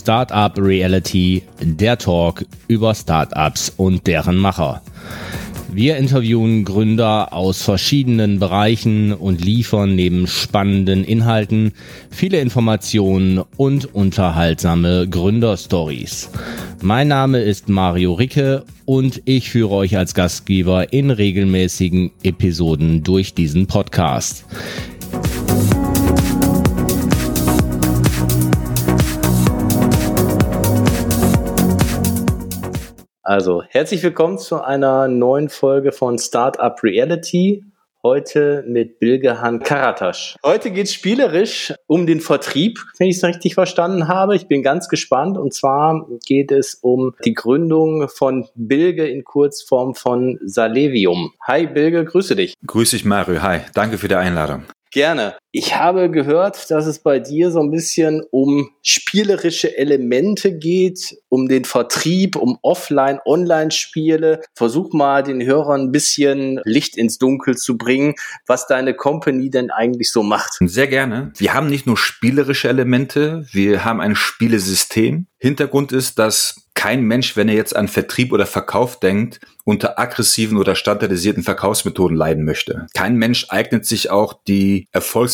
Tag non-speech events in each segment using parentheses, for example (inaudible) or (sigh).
Startup Reality, der Talk über Startups und deren Macher. Wir interviewen Gründer aus verschiedenen Bereichen und liefern neben spannenden Inhalten viele Informationen und unterhaltsame Gründerstories. Mein Name ist Mario Ricke und ich führe euch als Gastgeber in regelmäßigen Episoden durch diesen Podcast. Also, herzlich willkommen zu einer neuen Folge von Startup Reality. Heute mit Bilgehan Karatasch. Heute geht es spielerisch um den Vertrieb, wenn ich es richtig verstanden habe. Ich bin ganz gespannt. Und zwar geht es um die Gründung von Bilge in Kurzform von Salevium. Hi Bilge, grüße dich. Grüße dich Mario, hi. Danke für die Einladung. Gerne. Ich habe gehört, dass es bei dir so ein bisschen um spielerische Elemente geht, um den Vertrieb, um Offline, Online-Spiele. Versuch mal den Hörern ein bisschen Licht ins Dunkel zu bringen, was deine Company denn eigentlich so macht. Sehr gerne. Wir haben nicht nur spielerische Elemente, wir haben ein Spielesystem. Hintergrund ist, dass kein Mensch, wenn er jetzt an Vertrieb oder Verkauf denkt, unter aggressiven oder standardisierten Verkaufsmethoden leiden möchte. Kein Mensch eignet sich auch die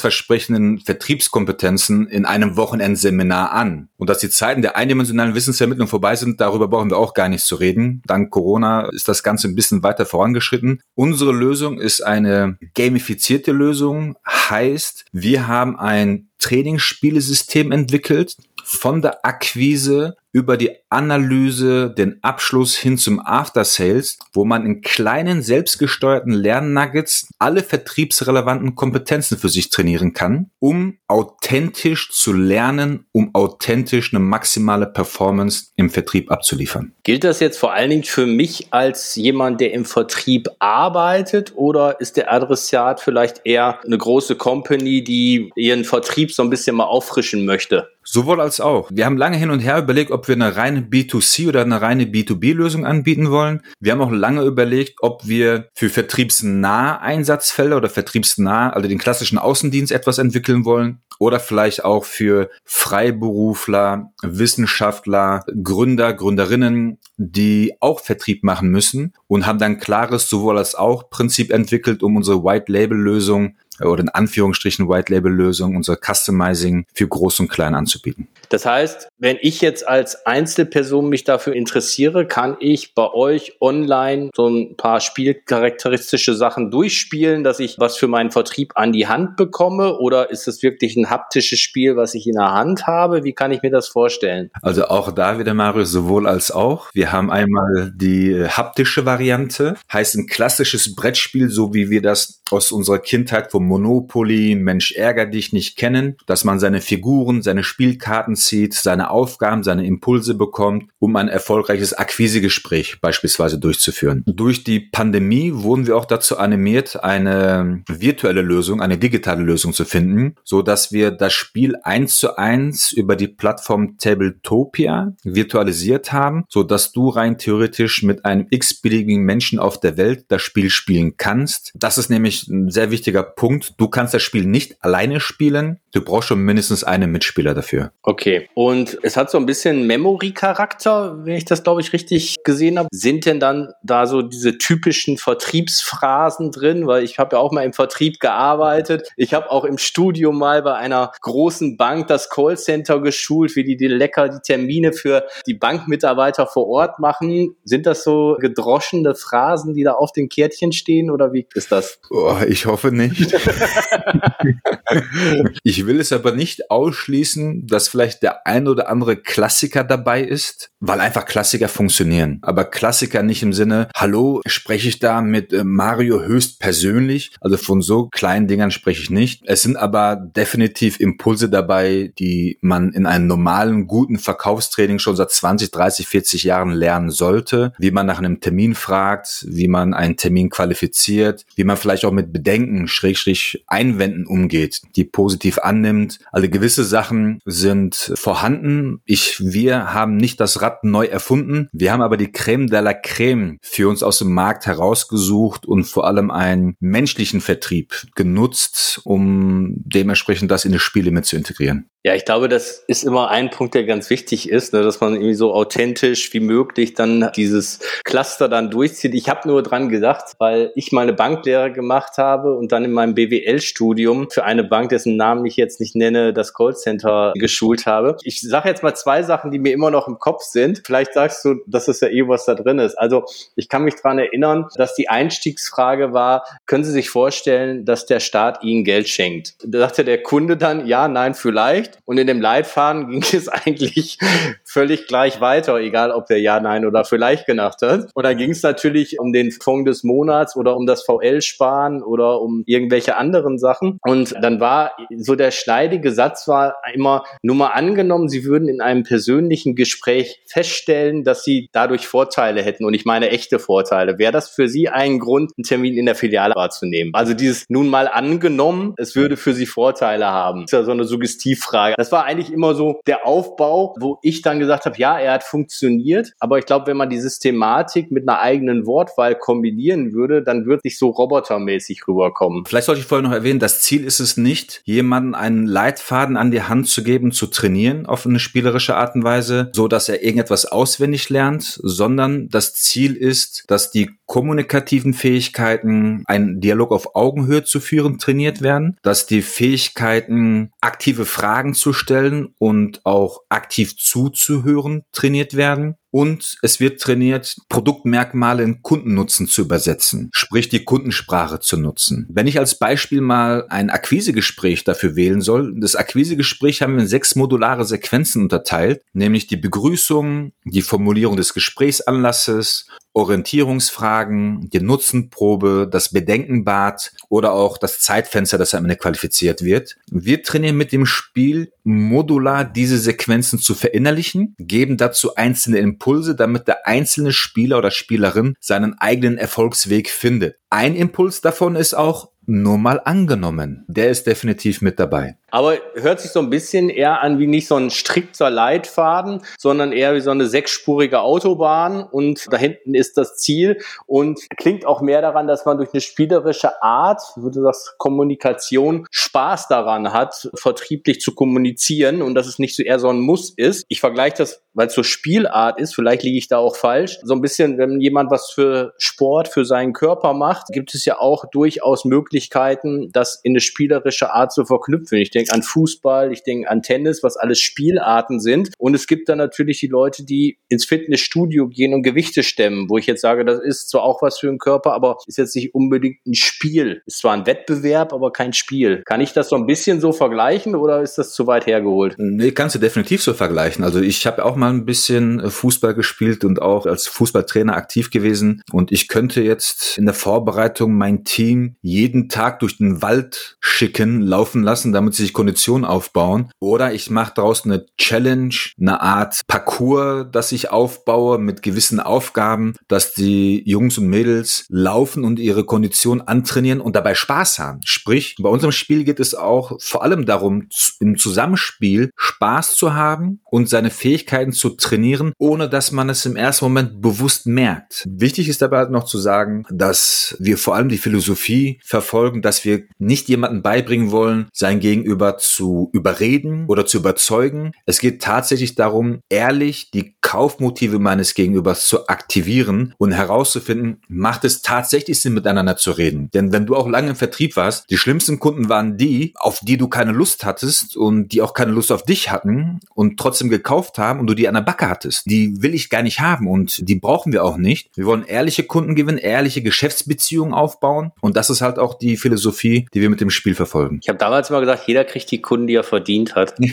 erfolgsversprechenden Vertriebskompetenzen in einem Wochenendseminar an. Und dass die Zeiten der eindimensionalen Wissensvermittlung vorbei sind, darüber brauchen wir auch gar nicht zu reden. Dank Corona ist das Ganze ein bisschen weiter vorangeschritten. Unsere Lösung ist eine gamifizierte Lösung, heißt, wir haben ein Trainingsspielesystem entwickelt, von der Akquise über die Analyse, den Abschluss hin zum After Sales, wo man in kleinen selbstgesteuerten Lernnuggets alle vertriebsrelevanten Kompetenzen für sich trainieren kann, um authentisch zu lernen, um authentisch eine maximale Performance im Vertrieb abzuliefern. Gilt das jetzt vor allen Dingen für mich als jemand, der im Vertrieb arbeitet oder ist der Adressat vielleicht eher eine große Company, die ihren Vertrieb so ein bisschen mal auffrischen möchte? Sowohl als auch. Wir haben lange hin und her überlegt, ob wir eine reine B2C oder eine reine B2B-Lösung anbieten wollen. Wir haben auch lange überlegt, ob wir für vertriebsnahe Einsatzfälle oder vertriebsnah, also den klassischen Außendienst etwas entwickeln wollen oder vielleicht auch für Freiberufler, Wissenschaftler, Gründer, Gründerinnen, die auch Vertrieb machen müssen und haben dann klares sowohl als auch Prinzip entwickelt, um unsere White Label Lösung oder in Anführungsstrichen White Label Lösung, unser Customizing für groß und klein anzubieten. Das heißt, wenn ich jetzt als Einzelperson mich dafür interessiere, kann ich bei euch online so ein paar spielcharakteristische Sachen durchspielen, dass ich was für meinen Vertrieb an die Hand bekomme oder ist es wirklich ein haptisches Spiel, was ich in der Hand habe? Wie kann ich mir das vorstellen? Also auch da wieder Mario, sowohl als auch. Wir haben einmal die haptische Variante, heißt ein klassisches Brettspiel, so wie wir das aus unserer Kindheit vom Monopoly, Mensch ärger dich nicht kennen, dass man seine Figuren, seine Spielkarten zieht, seine Aufgaben, seine Impulse bekommt, um ein erfolgreiches Akquisegespräch beispielsweise durchzuführen. Durch die Pandemie wurden wir auch dazu animiert, eine virtuelle Lösung, eine digitale Lösung zu finden, so dass wir das Spiel eins zu eins über die Plattform Tabletopia virtualisiert haben, so dass du rein theoretisch mit einem x-beliebigen Menschen auf der Welt das Spiel spielen kannst. Das ist nämlich ich ein sehr wichtiger Punkt. Du kannst das Spiel nicht alleine spielen. Du brauchst schon mindestens einen Mitspieler dafür. Okay. Und es hat so ein bisschen Memory-Charakter, wenn ich das, glaube ich, richtig gesehen habe. Sind denn dann da so diese typischen Vertriebsphrasen drin? Weil ich habe ja auch mal im Vertrieb gearbeitet. Ich habe auch im Studium mal bei einer großen Bank das Callcenter geschult, wie die, die lecker die Termine für die Bankmitarbeiter vor Ort machen. Sind das so gedroschene Phrasen, die da auf den Kärtchen stehen oder wie ist das? Oh, ich hoffe nicht. (laughs) (laughs) ich will es aber nicht ausschließen, dass vielleicht der ein oder andere Klassiker dabei ist, weil einfach Klassiker funktionieren. Aber Klassiker nicht im Sinne, hallo, spreche ich da mit äh, Mario höchst persönlich? Also von so kleinen Dingern spreche ich nicht. Es sind aber definitiv Impulse dabei, die man in einem normalen, guten Verkaufstraining schon seit 20, 30, 40 Jahren lernen sollte. Wie man nach einem Termin fragt, wie man einen Termin qualifiziert, wie man vielleicht auch mit Bedenken, Schrägstrich Einwänden umgeht, die positiv annimmt. Also gewisse Sachen sind vorhanden. Ich, wir haben nicht das Rad neu erfunden. Wir haben aber die Creme de la Creme für uns aus dem Markt herausgesucht und vor allem einen menschlichen Vertrieb genutzt, um dementsprechend das in die Spiele mit zu integrieren. Ja, ich glaube, das ist immer ein Punkt, der ganz wichtig ist, ne, dass man irgendwie so authentisch wie möglich dann dieses Cluster dann durchzieht. Ich habe nur dran gedacht, weil ich meine Banklehre gemacht habe und dann in meinem BWL-Studium für eine Bank, dessen Namen ich jetzt nicht nenne, das Callcenter geschult habe. Ich sage jetzt mal zwei Sachen, die mir immer noch im Kopf sind. Vielleicht sagst du, dass es ja eh was da drin ist. Also ich kann mich dran erinnern, dass die Einstiegsfrage war, können Sie sich vorstellen, dass der Staat Ihnen Geld schenkt? Da sagte der Kunde dann, ja, nein, vielleicht. Und in dem Leitfaden (laughs) ging es eigentlich völlig gleich weiter, egal ob der ja, nein oder vielleicht gedacht hat. Und dann ging es natürlich um den Fonds des Monats oder um das VL-Sparen oder um irgendwelche anderen Sachen. Und dann war so der schneidige Satz war immer nur mal angenommen, Sie würden in einem persönlichen Gespräch feststellen, dass Sie dadurch Vorteile hätten. Und ich meine echte Vorteile. Wäre das für Sie ein Grund, einen Termin in der Filiale wahrzunehmen? Also dieses nun mal angenommen, es würde für Sie Vorteile haben. Das ist ja so eine Suggestivfrage. Das war eigentlich immer so der Aufbau, wo ich dann gesagt habe, ja, er hat funktioniert. Aber ich glaube, wenn man die Systematik mit einer eigenen Wortwahl kombinieren würde, dann würde nicht so robotermäßig rüberkommen. Vielleicht sollte ich vorher noch erwähnen, das Ziel ist es nicht, jemanden einen Leitfaden an die Hand zu geben, zu trainieren auf eine spielerische Art und Weise, so dass er irgendetwas auswendig lernt, sondern das Ziel ist, dass die kommunikativen Fähigkeiten, einen Dialog auf Augenhöhe zu führen, trainiert werden, dass die Fähigkeiten, aktive Fragen zu stellen und auch aktiv zuzuhören, trainiert werden. Und es wird trainiert, Produktmerkmale in Kundennutzen zu übersetzen, sprich die Kundensprache zu nutzen. Wenn ich als Beispiel mal ein Akquisegespräch dafür wählen soll, das Akquisegespräch haben wir in sechs modulare Sequenzen unterteilt, nämlich die Begrüßung, die Formulierung des Gesprächsanlasses, Orientierungsfragen, die Nutzenprobe, das Bedenkenbad oder auch das Zeitfenster, das am Ende qualifiziert wird. Wir trainieren mit dem Spiel modular diese Sequenzen zu verinnerlichen, geben dazu einzelne Impulse, damit der einzelne Spieler oder Spielerin seinen eigenen Erfolgsweg findet. Ein Impuls davon ist auch, nur mal angenommen. Der ist definitiv mit dabei. Aber hört sich so ein bisschen eher an wie nicht so ein strikter Leitfaden, sondern eher wie so eine sechsspurige Autobahn und da hinten ist das Ziel und klingt auch mehr daran, dass man durch eine spielerische Art, würde das Kommunikation, Spaß daran hat, vertrieblich zu kommunizieren und dass es nicht so eher so ein Muss ist. Ich vergleiche das, weil es so Spielart ist, vielleicht liege ich da auch falsch, so ein bisschen, wenn jemand was für Sport, für seinen Körper macht, gibt es ja auch durchaus Möglichkeiten, das in eine spielerische Art zu verknüpfen. Ich denke an Fußball, ich denke an Tennis, was alles Spielarten sind. Und es gibt dann natürlich die Leute, die ins Fitnessstudio gehen und Gewichte stemmen, wo ich jetzt sage, das ist zwar auch was für den Körper, aber ist jetzt nicht unbedingt ein Spiel. Ist zwar ein Wettbewerb, aber kein Spiel. Kann ich das so ein bisschen so vergleichen oder ist das zu weit hergeholt? Nee, kannst du definitiv so vergleichen. Also ich habe auch mal ein bisschen äh, Fußball gespielt und auch als Fußballtrainer aktiv gewesen. Und ich könnte jetzt in der Vorbereitung mein Team jeden Tag durch den Wald schicken, laufen lassen, damit sie sich Kondition aufbauen. Oder ich mache daraus eine Challenge, eine Art Parcours, das ich aufbaue mit gewissen Aufgaben, dass die Jungs und Mädels laufen und ihre Kondition antrainieren und dabei Spaß haben. Sprich, bei unserem Spiel geht es auch vor allem darum, im Zusammenspiel Spaß zu haben und seine Fähigkeiten zu trainieren, ohne dass man es im ersten Moment bewusst merkt. Wichtig ist dabei halt noch zu sagen, dass wir vor allem die Philosophie verfolgen, dass wir nicht jemanden beibringen wollen, sein Gegenüber zu überreden oder zu überzeugen. Es geht tatsächlich darum, ehrlich die Kaufmotive meines Gegenübers zu aktivieren und herauszufinden, macht es tatsächlich Sinn, miteinander zu reden. Denn wenn du auch lange im Vertrieb warst, die schlimmsten Kunden waren die, auf die du keine Lust hattest und die auch keine Lust auf dich hatten und trotzdem gekauft haben und du die an der Backe hattest. Die will ich gar nicht haben und die brauchen wir auch nicht. Wir wollen ehrliche Kunden gewinnen, ehrliche Geschäftsbeziehungen aufbauen und das ist halt auch die Philosophie, die wir mit dem Spiel verfolgen. Ich habe damals mal gesagt, jeder kriegt die Kunden, die er verdient hat. (laughs)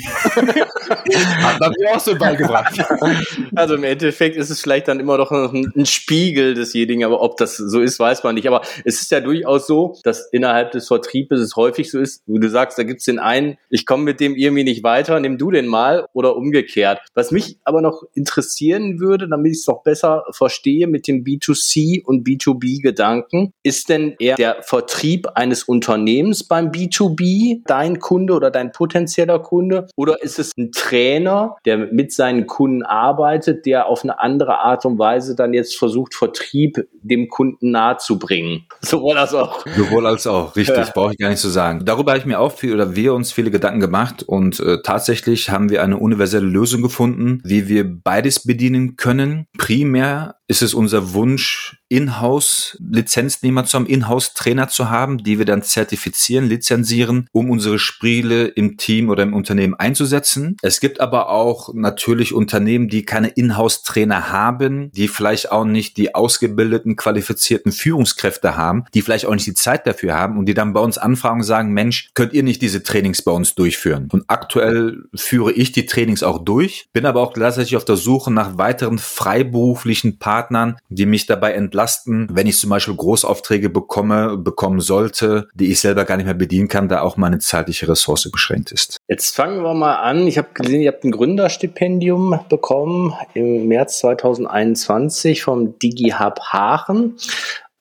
hat man mir auch so beigebracht. (laughs) Also im Endeffekt ist es vielleicht dann immer noch ein, ein Spiegel desjenigen, aber ob das so ist, weiß man nicht. Aber es ist ja durchaus so, dass innerhalb des Vertriebes es häufig so ist, wo du sagst, da gibt's den einen, ich komme mit dem irgendwie nicht weiter, nimm du den mal oder umgekehrt. Was mich aber noch interessieren würde, damit ich es noch besser verstehe mit dem B2C und B2B-Gedanken, ist denn eher der Vertrieb eines Unternehmens beim B2B dein Kunde oder dein potenzieller Kunde? Oder ist es ein Trainer, der mit seinen Kunden arbeitet, der auf eine andere Art und Weise dann jetzt versucht, Vertrieb dem Kunden nahezubringen? (laughs) Sowohl als auch. Sowohl als auch, richtig, ja. brauche ich gar nicht zu sagen. Darüber habe ich mir auch viel oder wir uns viele Gedanken gemacht und äh, tatsächlich haben wir eine universelle Lösung gefunden, wie wir beides bedienen können. Primär ist es unser Wunsch, Inhouse-Lizenznehmer zu haben, Inhouse-Trainer zu haben, die wir dann zertifizieren, lizenzieren, um unsere Spiele im Team oder im Unternehmen einzusetzen. Es gibt aber auch natürlich Unternehmen, die keine Inhouse-Trainer haben, die vielleicht auch nicht die ausgebildeten, qualifizierten Führungskräfte haben, die vielleicht auch nicht die Zeit dafür haben und die dann bei uns anfragen und sagen, Mensch, könnt ihr nicht diese Trainings bei uns durchführen? Und aktuell führe ich die Trainings auch durch, bin aber auch gleichzeitig auf der Suche nach weiteren freiberuflichen Partnern, die mich dabei entlasten, wenn ich zum Beispiel Großaufträge bekomme, bekommen sollte, die ich selber gar nicht mehr bedienen kann, da auch meine zeitliche Ressource beschränkt ist. Jetzt fangen wir mal an. Ich habe gesehen, ihr habt ein Gründerstipendium bekommen im März 2021 vom DigiHub Haaren.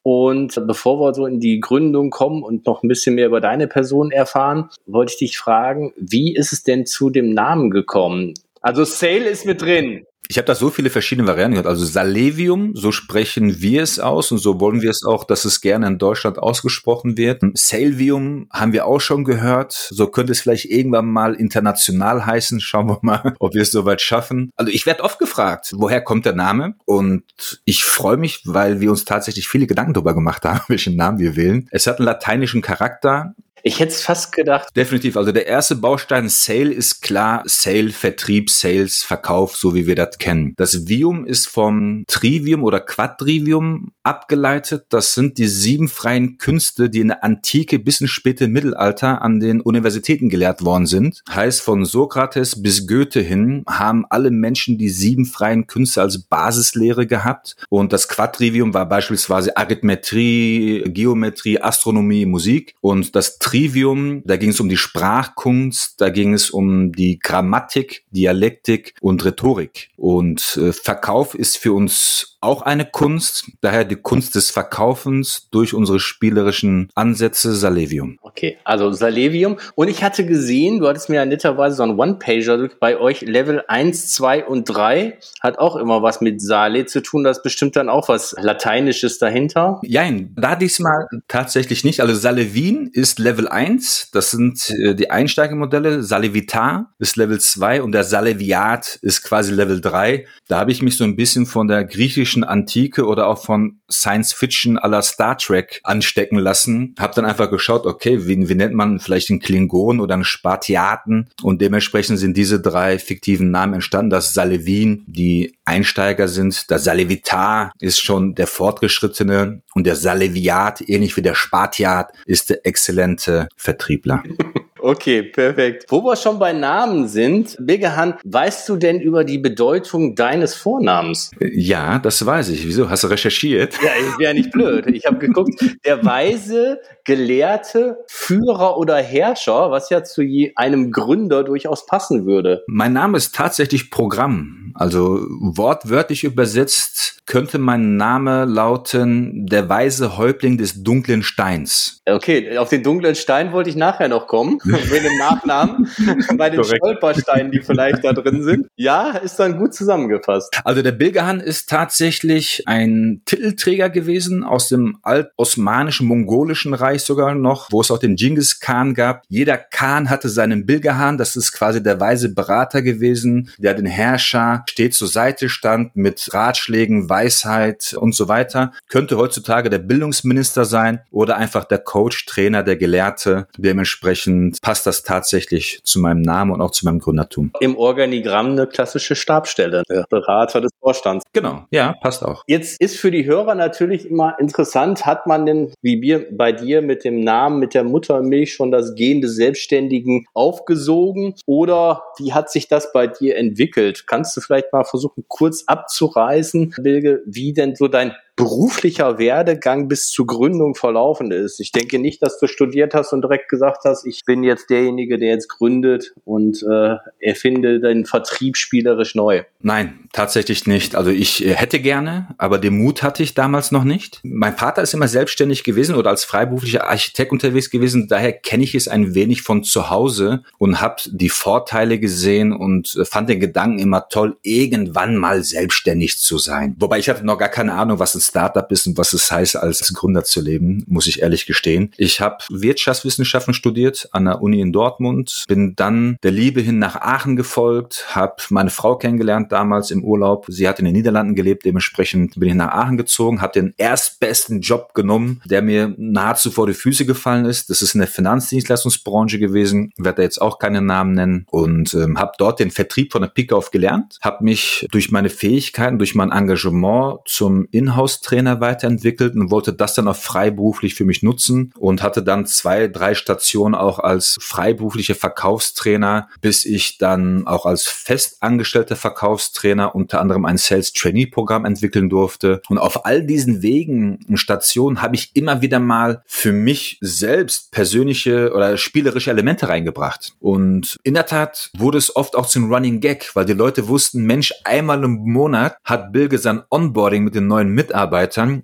Und bevor wir so in die Gründung kommen und noch ein bisschen mehr über deine Person erfahren, wollte ich dich fragen, wie ist es denn zu dem Namen gekommen? Also Sale ist mit drin. Ich habe da so viele verschiedene Varianten gehört. Also Salevium, so sprechen wir es aus und so wollen wir es auch, dass es gerne in Deutschland ausgesprochen wird. Salvium haben wir auch schon gehört. So könnte es vielleicht irgendwann mal international heißen. Schauen wir mal, (laughs) ob wir es soweit schaffen. Also ich werde oft gefragt, woher kommt der Name? Und ich freue mich, weil wir uns tatsächlich viele Gedanken darüber gemacht haben, (laughs) welchen Namen wir wählen. Es hat einen lateinischen Charakter. Ich hätte es fast gedacht. Definitiv. Also der erste Baustein Sale ist klar. Sale, Vertrieb, Sales, Verkauf, so wie wir das kennen. Das Vium ist vom Trivium oder Quadrivium abgeleitet. Das sind die sieben freien Künste, die in der Antike bis ins späte Mittelalter an den Universitäten gelehrt worden sind. Heißt, von Sokrates bis Goethe hin haben alle Menschen die sieben freien Künste als Basislehre gehabt. Und das Quadrivium war beispielsweise Arithmetie, Geometrie, Astronomie, Musik. Und das Trivium, da ging es um die Sprachkunst, da ging es um die Grammatik, Dialektik und Rhetorik. Und äh, Verkauf ist für uns auch eine Kunst, daher die Kunst des Verkaufens durch unsere spielerischen Ansätze Salevium. Okay, also Salevium. Und ich hatte gesehen, du hattest mir ja netterweise so einen One-Pager bei euch, Level 1, 2 und 3, hat auch immer was mit Sale zu tun. Das ist bestimmt dann auch was Lateinisches dahinter. Jein, da diesmal tatsächlich nicht. Also Salevin ist Level 1, das sind äh, die Einsteigermodelle. Salevitar ist Level 2 und der Saleviat ist quasi Level 3. Da habe ich mich so ein bisschen von der griechischen Antike oder auch von Science Fiction aller Star Trek anstecken lassen. Hab dann einfach geschaut, okay, wie, wie nennt man vielleicht einen Klingon oder einen Spartiaten? Und dementsprechend sind diese drei fiktiven Namen entstanden. Das Salevin, die Einsteiger sind. Der Salevitar ist schon der Fortgeschrittene und der Saleviat, ähnlich wie der Spartiat, ist der exzellente Vertriebler. (laughs) Okay, perfekt. Wo wir schon bei Namen sind, Begehan, weißt du denn über die Bedeutung deines Vornamens? Ja, das weiß ich. Wieso? Hast du recherchiert? Ja, ich wäre nicht blöd. Ich habe geguckt, der weise, gelehrte Führer oder Herrscher, was ja zu einem Gründer durchaus passen würde. Mein Name ist tatsächlich Programm. Also wortwörtlich übersetzt könnte mein Name lauten der weise Häuptling des dunklen Steins. Okay, auf den dunklen Stein wollte ich nachher noch kommen, (laughs) mit dem Nachnamen, (laughs) bei den Korrekt. Stolpersteinen, die vielleicht da drin sind. Ja, ist dann gut zusammengefasst. Also der Bilgehan ist tatsächlich ein Titelträger gewesen aus dem alt-osmanischen, mongolischen Reich sogar noch, wo es auch den Genghis Khan gab. Jeder Khan hatte seinen Bilgehan, das ist quasi der weise Berater gewesen, der den Herrscher stets zur Seite stand mit Ratschlägen, Weisheit und so weiter. Könnte heutzutage der Bildungsminister sein oder einfach der Coach, Trainer, der Gelehrte. Dementsprechend passt das tatsächlich zu meinem Namen und auch zu meinem Gründertum. Im Organigramm eine klassische Stabstelle, der Berater des Vorstands. Genau, ja, passt auch. Jetzt ist für die Hörer natürlich immer interessant, hat man denn, wie wir bei dir mit dem Namen, mit der Muttermilch schon das Gen des Selbstständigen aufgesogen oder wie hat sich das bei dir entwickelt? Kannst du vielleicht mal versuchen, kurz abzureißen, Bilge, wie denn so dein beruflicher Werdegang bis zur Gründung verlaufen ist. Ich denke nicht, dass du studiert hast und direkt gesagt hast, ich bin jetzt derjenige, der jetzt gründet und äh, erfinde den Vertrieb spielerisch neu. Nein, tatsächlich nicht. Also ich äh, hätte gerne, aber den Mut hatte ich damals noch nicht. Mein Vater ist immer selbstständig gewesen oder als freiberuflicher Architekt unterwegs gewesen. Daher kenne ich es ein wenig von zu Hause und habe die Vorteile gesehen und äh, fand den Gedanken immer toll, irgendwann mal selbstständig zu sein. Wobei ich hatte noch gar keine Ahnung, was ein Startup ist und was es heißt, als Gründer zu leben, muss ich ehrlich gestehen. Ich habe Wirtschaftswissenschaften studiert an der Uni in Dortmund, bin dann der Liebe hin nach Aachen gefolgt, habe meine Frau kennengelernt damals im Urlaub. Sie hat in den Niederlanden gelebt, dementsprechend bin ich nach Aachen gezogen, habe den erstbesten Job genommen, der mir nahezu vor die Füße gefallen ist. Das ist in der Finanzdienstleistungsbranche gewesen, werde da jetzt auch keine Namen nennen und ähm, habe dort den Vertrieb von der Pike auf gelernt, habe mich durch meine Fähigkeiten, durch mein Engagement zum Inhouse-Trainer weiterentwickelt und wollte das dann auch freiberuflich für mich nutzen und hatte dann zwei, drei Stationen auch als freiberuflicher Verkaufstrainer, bis ich dann auch als festangestellter Verkaufstrainer unter anderem ein Sales Trainee Programm entwickeln durfte. Und auf all diesen Wegen und Stationen habe ich immer wieder mal für mich selbst persönliche oder spielerische Elemente reingebracht. Und in der Tat wurde es oft auch zum Running Gag, weil die Leute wussten, Mensch, einmal im Monat hat Bilge sein Onboarding mit den neuen Mitarbeitern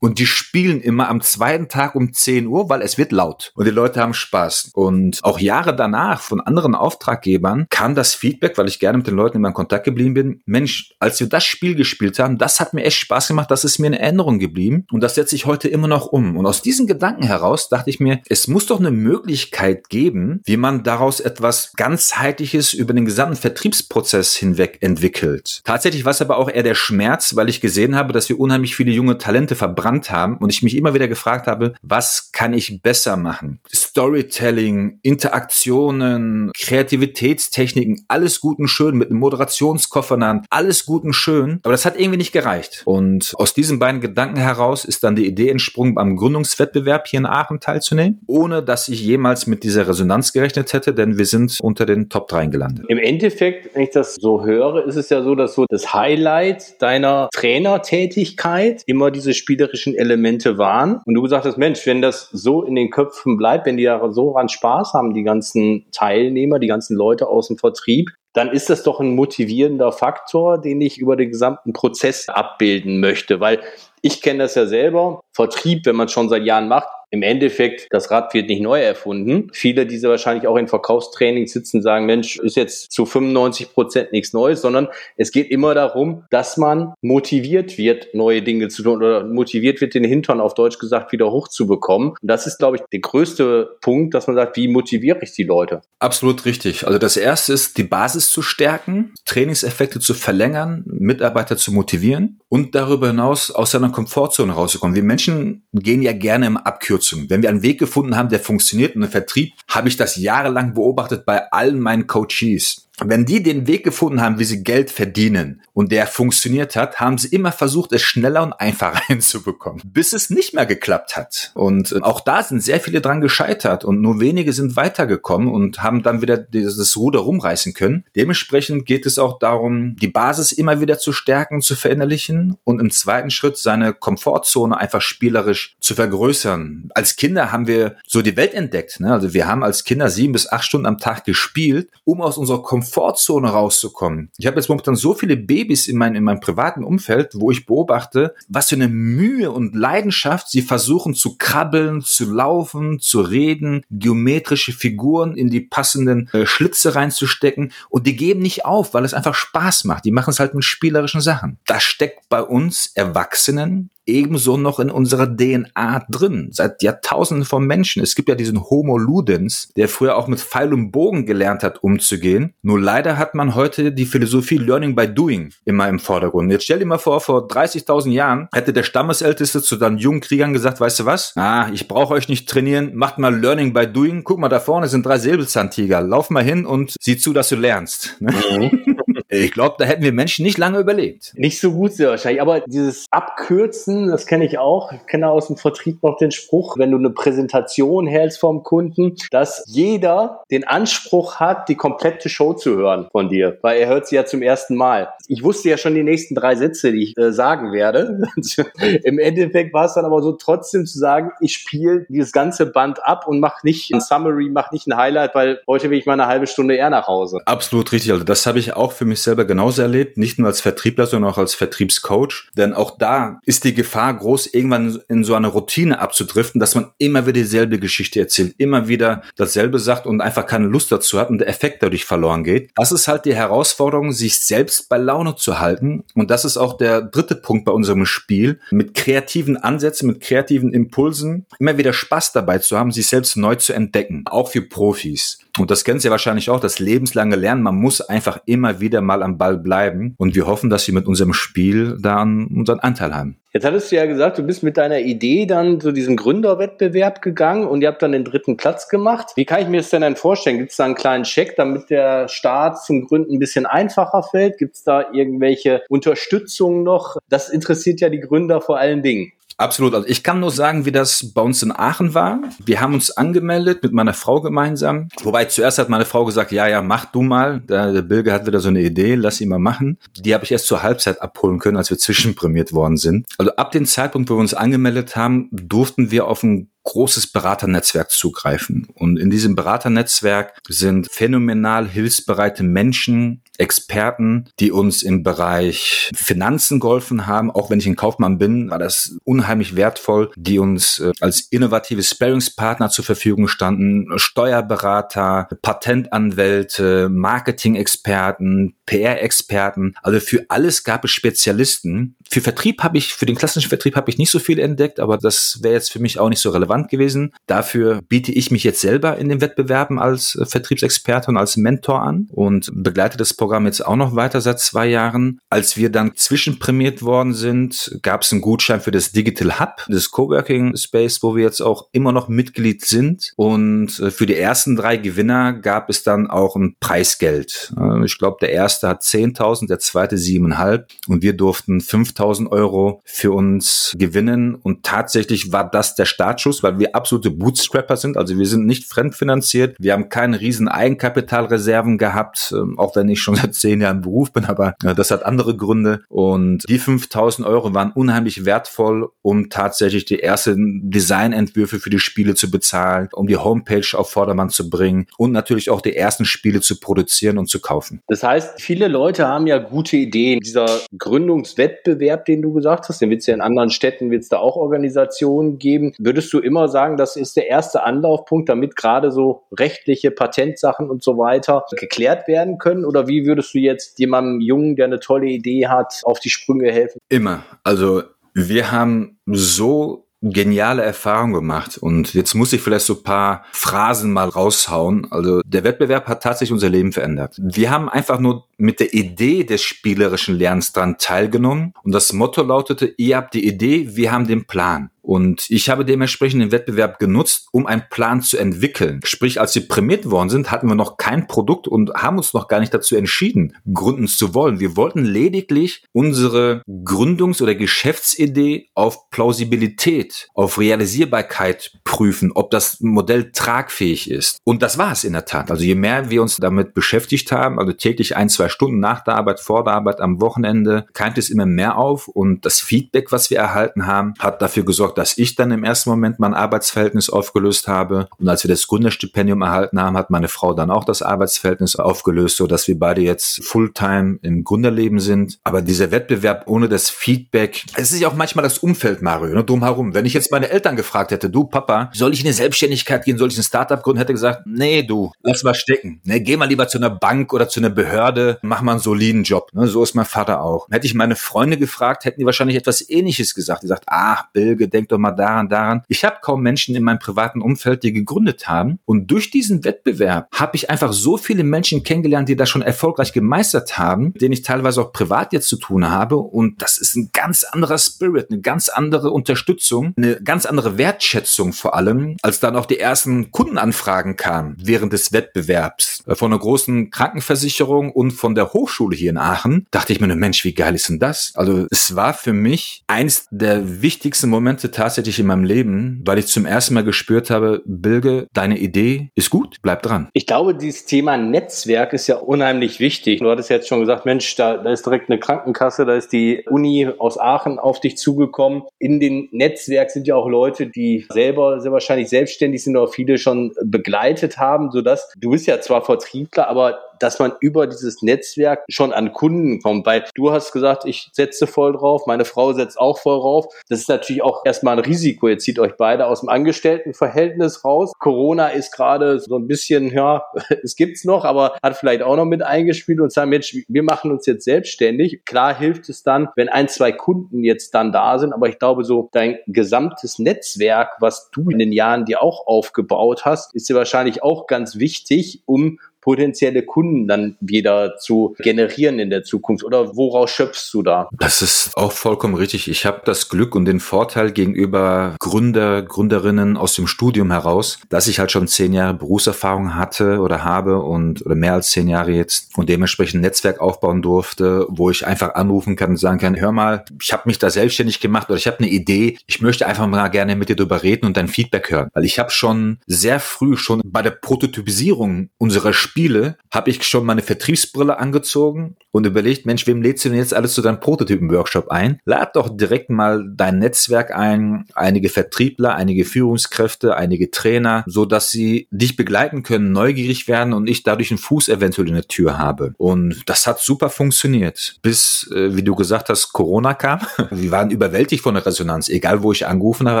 und die spielen immer am zweiten Tag um 10 Uhr, weil es wird laut und die Leute haben Spaß. Und auch Jahre danach von anderen Auftraggebern kam das Feedback, weil ich gerne mit den Leuten immer in Kontakt geblieben bin. Mensch, als wir das Spiel gespielt haben, das hat mir echt Spaß gemacht, das ist mir eine Erinnerung geblieben und das setze ich heute immer noch um. Und aus diesen Gedanken heraus dachte ich mir, es muss doch eine Möglichkeit geben, wie man daraus etwas ganzheitliches über den gesamten Vertriebsprozess hinweg entwickelt. Tatsächlich war es aber auch eher der Schmerz, weil ich gesehen habe, dass wir unheimlich viele junge Talente verbrannt haben und ich mich immer wieder gefragt habe, was kann ich besser machen? Storytelling, Interaktionen, Kreativitätstechniken, alles gut und schön mit einem Moderationskoffer an, alles gut und schön, aber das hat irgendwie nicht gereicht. Und aus diesen beiden Gedanken heraus ist dann die Idee entsprungen, beim Gründungswettbewerb hier in Aachen teilzunehmen, ohne dass ich jemals mit dieser Resonanz gerechnet hätte, denn wir sind unter den Top 3 gelandet. Im Endeffekt, wenn ich das so höre, ist es ja so, dass so das Highlight deiner Trainertätigkeit immer diese spielerischen Elemente waren. Und du gesagt hast, Mensch, wenn das so in den Köpfen bleibt, wenn die da so an Spaß haben, die ganzen Teilnehmer, die ganzen Leute aus dem Vertrieb, dann ist das doch ein motivierender Faktor, den ich über den gesamten Prozess abbilden möchte. Weil ich kenne das ja selber. Vertrieb, wenn man schon seit Jahren macht, im Endeffekt, das Rad wird nicht neu erfunden. Viele, die wahrscheinlich auch in Verkaufstraining sitzen, sagen, Mensch, ist jetzt zu 95 Prozent nichts Neues, sondern es geht immer darum, dass man motiviert wird, neue Dinge zu tun oder motiviert wird, den Hintern auf Deutsch gesagt wieder hochzubekommen. Und das ist, glaube ich, der größte Punkt, dass man sagt, wie motiviere ich die Leute? Absolut richtig. Also das erste ist, die Basis zu stärken, Trainingseffekte zu verlängern, Mitarbeiter zu motivieren und darüber hinaus aus seiner Komfortzone rauszukommen. Wir Menschen gehen ja gerne im Abkürzung Abkürzung. Wenn wir einen Weg gefunden haben, der funktioniert und im Vertrieb, habe ich das jahrelang beobachtet bei allen meinen Coaches. Wenn die den Weg gefunden haben, wie sie Geld verdienen und der funktioniert hat, haben sie immer versucht, es schneller und einfacher (laughs) hinzubekommen, bis es nicht mehr geklappt hat. Und äh, auch da sind sehr viele dran gescheitert und nur wenige sind weitergekommen und haben dann wieder dieses Ruder rumreißen können. Dementsprechend geht es auch darum, die Basis immer wieder zu stärken, zu verinnerlichen und im zweiten Schritt seine Komfortzone einfach spielerisch zu vergrößern. Als Kinder haben wir so die Welt entdeckt. Ne? Also wir haben als Kinder sieben bis acht Stunden am Tag gespielt, um aus unserer Komfortzone Komfortzone rauszukommen. Ich habe jetzt momentan so viele Babys in, mein, in meinem privaten Umfeld, wo ich beobachte, was für eine Mühe und Leidenschaft sie versuchen zu krabbeln, zu laufen, zu reden, geometrische Figuren in die passenden äh, Schlitze reinzustecken und die geben nicht auf, weil es einfach Spaß macht. Die machen es halt mit spielerischen Sachen. Das steckt bei uns Erwachsenen ebenso noch in unserer DNA drin, seit Jahrtausenden von Menschen. Es gibt ja diesen Homo Ludens, der früher auch mit Pfeil und Bogen gelernt hat, umzugehen. Nur leider hat man heute die Philosophie Learning by Doing immer im Vordergrund. Jetzt stell dir mal vor, vor 30.000 Jahren hätte der Stammesälteste zu dann jungen Kriegern gesagt, weißt du was? Ah, ich brauche euch nicht trainieren, macht mal Learning by Doing. Guck mal, da vorne sind drei Säbelzahntiger. Lauf mal hin und sieh zu, dass du lernst. (laughs) Mhm. Ich glaube, da hätten wir Menschen nicht lange überlebt. Nicht so gut sehr wahrscheinlich, aber dieses Abkürzen, das kenne ich auch. Ich kenne aus dem Vertrieb noch den Spruch, wenn du eine Präsentation hältst vom Kunden, dass jeder den Anspruch hat, die komplette Show zu hören von dir, weil er hört sie ja zum ersten Mal. Ich wusste ja schon die nächsten drei Sätze, die ich äh, sagen werde. (laughs) Im Endeffekt war es dann aber so trotzdem zu sagen, ich spiele dieses ganze Band ab und mach nicht ein Summary, mach nicht ein Highlight, weil heute will ich mal eine halbe Stunde eher nach Hause. Absolut richtig. Also das habe ich auch für mich selber genauso erlebt, nicht nur als Vertriebler, sondern auch als Vertriebscoach. Denn auch da ist die Gefahr groß, irgendwann in so eine Routine abzudriften, dass man immer wieder dieselbe Geschichte erzählt, immer wieder dasselbe sagt und einfach keine Lust dazu hat und der Effekt dadurch verloren geht. Das ist halt die Herausforderung, sich selbst bei Laune zu halten. Und das ist auch der dritte Punkt bei unserem Spiel, mit kreativen Ansätzen, mit kreativen Impulsen, immer wieder Spaß dabei zu haben, sich selbst neu zu entdecken. Auch für Profis. Und das du ja wahrscheinlich auch, das lebenslange Lernen. Man muss einfach immer wieder mal am Ball bleiben. Und wir hoffen, dass wir mit unserem Spiel da unseren Anteil haben. Jetzt hattest du ja gesagt, du bist mit deiner Idee dann zu diesem Gründerwettbewerb gegangen und ihr habt dann den dritten Platz gemacht. Wie kann ich mir das denn dann vorstellen? Gibt es da einen kleinen Check, damit der Start zum Gründen ein bisschen einfacher fällt? Gibt es da irgendwelche Unterstützung noch? Das interessiert ja die Gründer vor allen Dingen. Absolut. Also ich kann nur sagen, wie das bei uns in Aachen war. Wir haben uns angemeldet mit meiner Frau gemeinsam. Wobei zuerst hat meine Frau gesagt, ja, ja, mach du mal. Der, der Bilge hat wieder so eine Idee, lass ihn mal machen. Die habe ich erst zur Halbzeit abholen können, als wir zwischenprämiert worden sind. Also ab dem Zeitpunkt, wo wir uns angemeldet haben, durften wir auf ein großes Beraternetzwerk zugreifen. Und in diesem Beraternetzwerk sind phänomenal hilfsbereite Menschen, Experten, die uns im Bereich Finanzen geholfen haben. Auch wenn ich ein Kaufmann bin, war das unheimlich wertvoll, die uns äh, als innovative Sparingspartner zur Verfügung standen. Steuerberater, Patentanwälte, Marketing-Experten, PR-Experten. Also für alles gab es Spezialisten. Für Vertrieb habe ich, für den klassischen Vertrieb habe ich nicht so viel entdeckt, aber das wäre jetzt für mich auch nicht so relevant gewesen. Dafür biete ich mich jetzt selber in den Wettbewerben als äh, Vertriebsexperte und als Mentor an und begleite das Programm jetzt auch noch weiter seit zwei Jahren. Als wir dann zwischenprämiert worden sind, gab es einen Gutschein für das Digital Hub, das Coworking Space, wo wir jetzt auch immer noch Mitglied sind. Und äh, für die ersten drei Gewinner gab es dann auch ein Preisgeld. Äh, ich glaube, der erste hat 10.000, der zweite 7,5 und wir durften 5.000 Euro für uns gewinnen und tatsächlich war das der Startschuss, weil wir absolute Bootstrapper sind, also wir sind nicht fremdfinanziert, wir haben keine riesen Eigenkapitalreserven gehabt, ähm, auch wenn ich schon (laughs) seit zehn Jahren im Beruf bin, aber das hat andere Gründe und die 5.000 Euro waren unheimlich wertvoll, um tatsächlich die ersten Designentwürfe für die Spiele zu bezahlen, um die Homepage auf Vordermann zu bringen und natürlich auch die ersten Spiele zu produzieren und zu kaufen. Das heißt, viele Leute haben ja gute Ideen. Dieser Gründungswettbewerb, den du gesagt hast, den wird es ja in anderen Städten, wird es da auch Organisationen geben. Würdest du immer sagen, das ist der erste Anlaufpunkt, damit gerade so rechtliche Patentsachen und so weiter geklärt werden können? Oder wie würdest du jetzt jemandem Jungen, der eine tolle Idee hat, auf die Sprünge helfen? Immer. Also wir haben so geniale Erfahrung gemacht. Und jetzt muss ich vielleicht so ein paar Phrasen mal raushauen. Also der Wettbewerb hat tatsächlich unser Leben verändert. Wir haben einfach nur mit der Idee des spielerischen Lernens dran teilgenommen. Und das Motto lautete, ihr habt die Idee, wir haben den Plan. Und ich habe dementsprechend den Wettbewerb genutzt, um einen Plan zu entwickeln. Sprich, als wir prämiert worden sind, hatten wir noch kein Produkt und haben uns noch gar nicht dazu entschieden, gründen zu wollen. Wir wollten lediglich unsere Gründungs- oder Geschäftsidee auf Plausibilität, auf Realisierbarkeit prüfen, ob das Modell tragfähig ist. Und das war es in der Tat. Also je mehr wir uns damit beschäftigt haben, also täglich ein, zwei Stunden nach der Arbeit, vor der Arbeit, am Wochenende, keimte es immer mehr auf und das Feedback, was wir erhalten haben, hat dafür gesorgt, dass ich dann im ersten Moment mein Arbeitsverhältnis aufgelöst habe. Und als wir das Gründerstipendium erhalten haben, hat meine Frau dann auch das Arbeitsverhältnis aufgelöst, so dass wir beide jetzt Fulltime im Gründerleben sind. Aber dieser Wettbewerb ohne das Feedback, es ist ja auch manchmal das Umfeld, Mario, ne, drumherum. Wenn ich jetzt meine Eltern gefragt hätte, du Papa, soll ich in eine Selbstständigkeit gehen, soll ich ein Startup gründen, hätte gesagt, nee, du, lass mal stecken. Ne, geh mal lieber zu einer Bank oder zu einer Behörde, mach mal einen soliden Job. Ne, so ist mein Vater auch. Hätte ich meine Freunde gefragt, hätten die wahrscheinlich etwas ähnliches gesagt. Die sagt, ah, Bilge, denk denk doch mal daran, daran. Ich habe kaum Menschen in meinem privaten Umfeld, die gegründet haben. Und durch diesen Wettbewerb habe ich einfach so viele Menschen kennengelernt, die das schon erfolgreich gemeistert haben, denen ich teilweise auch privat jetzt zu tun habe. Und das ist ein ganz anderer Spirit, eine ganz andere Unterstützung, eine ganz andere Wertschätzung vor allem, als dann auch die ersten Kundenanfragen kamen während des Wettbewerbs äh, von einer großen Krankenversicherung und von der Hochschule hier in Aachen. Dachte ich mir, Mensch, wie geil ist denn das? Also es war für mich eins der wichtigsten Momente tatsächlich in meinem Leben, weil ich zum ersten Mal gespürt habe, Bilge, deine Idee ist gut, bleib dran. Ich glaube, dieses Thema Netzwerk ist ja unheimlich wichtig. Du hattest jetzt schon gesagt, Mensch, da, da ist direkt eine Krankenkasse, da ist die Uni aus Aachen auf dich zugekommen. In dem Netzwerk sind ja auch Leute, die selber sehr wahrscheinlich selbstständig sind oder viele schon begleitet haben, sodass du bist ja zwar Vertriebler, aber dass man über dieses Netzwerk schon an Kunden kommt. Weil du hast gesagt, ich setze voll drauf, meine Frau setzt auch voll drauf. Das ist natürlich auch erstmal ein Risiko. Ihr zieht euch beide aus dem Angestelltenverhältnis raus. Corona ist gerade so ein bisschen, ja, (laughs) es gibt's noch, aber hat vielleicht auch noch mit eingespielt und sagen, Mensch, wir machen uns jetzt selbstständig. Klar hilft es dann, wenn ein, zwei Kunden jetzt dann da sind, aber ich glaube, so dein gesamtes Netzwerk, was du in den Jahren dir auch aufgebaut hast, ist dir wahrscheinlich auch ganz wichtig, um potenzielle Kunden dann wieder zu generieren in der Zukunft? Oder woraus schöpfst du da? Das ist auch vollkommen richtig. Ich habe das Glück und den Vorteil gegenüber Gründer, Gründerinnen aus dem Studium heraus, dass ich halt schon zehn Jahre Berufserfahrung hatte oder habe und oder mehr als zehn Jahre jetzt und dementsprechend ein Netzwerk aufbauen durfte, wo ich einfach anrufen kann und sagen kann, hör mal, ich habe mich da selbstständig gemacht oder ich habe eine Idee, ich möchte einfach mal gerne mit dir drüber reden und dein Feedback hören. Weil ich habe schon sehr früh schon bei der Prototypisierung unserer Spiele habe ich schon meine Vertriebsbrille angezogen und überlegt, Mensch, wem lädst du denn jetzt alles zu deinem Prototypen-Workshop ein? Lad doch direkt mal dein Netzwerk ein, einige Vertriebler, einige Führungskräfte, einige Trainer, so dass sie dich begleiten können, neugierig werden und ich dadurch einen Fuß eventuell in der Tür habe. Und das hat super funktioniert. Bis, äh, wie du gesagt hast, Corona kam. (laughs) Wir waren überwältigt von der Resonanz. Egal, wo ich angerufen habe,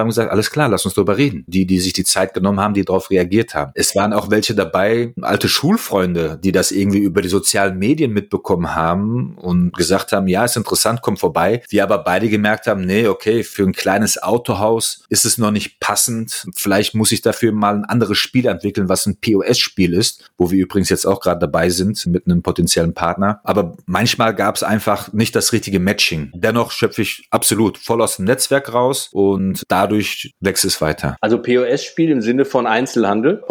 haben gesagt, alles klar, lass uns darüber reden. Die, die sich die Zeit genommen haben, die darauf reagiert haben. Es waren auch welche dabei, alte Schulfreunde, die das irgendwie über die sozialen Medien mitbekommen haben und gesagt haben, ja, ist interessant, komm vorbei. Wir aber beide gemerkt haben, nee, okay, für ein kleines Autohaus ist es noch nicht passend. Vielleicht muss ich dafür mal ein anderes Spiel entwickeln, was ein POS-Spiel ist, wo wir übrigens jetzt auch gerade dabei sind mit einem potenziellen Partner. Aber manchmal gab es einfach nicht das richtige Matching. Dennoch schöpfe ich absolut voll aus dem Netzwerk raus und dadurch wächst es weiter. Also POS-Spiel im Sinne von Einzelhandel?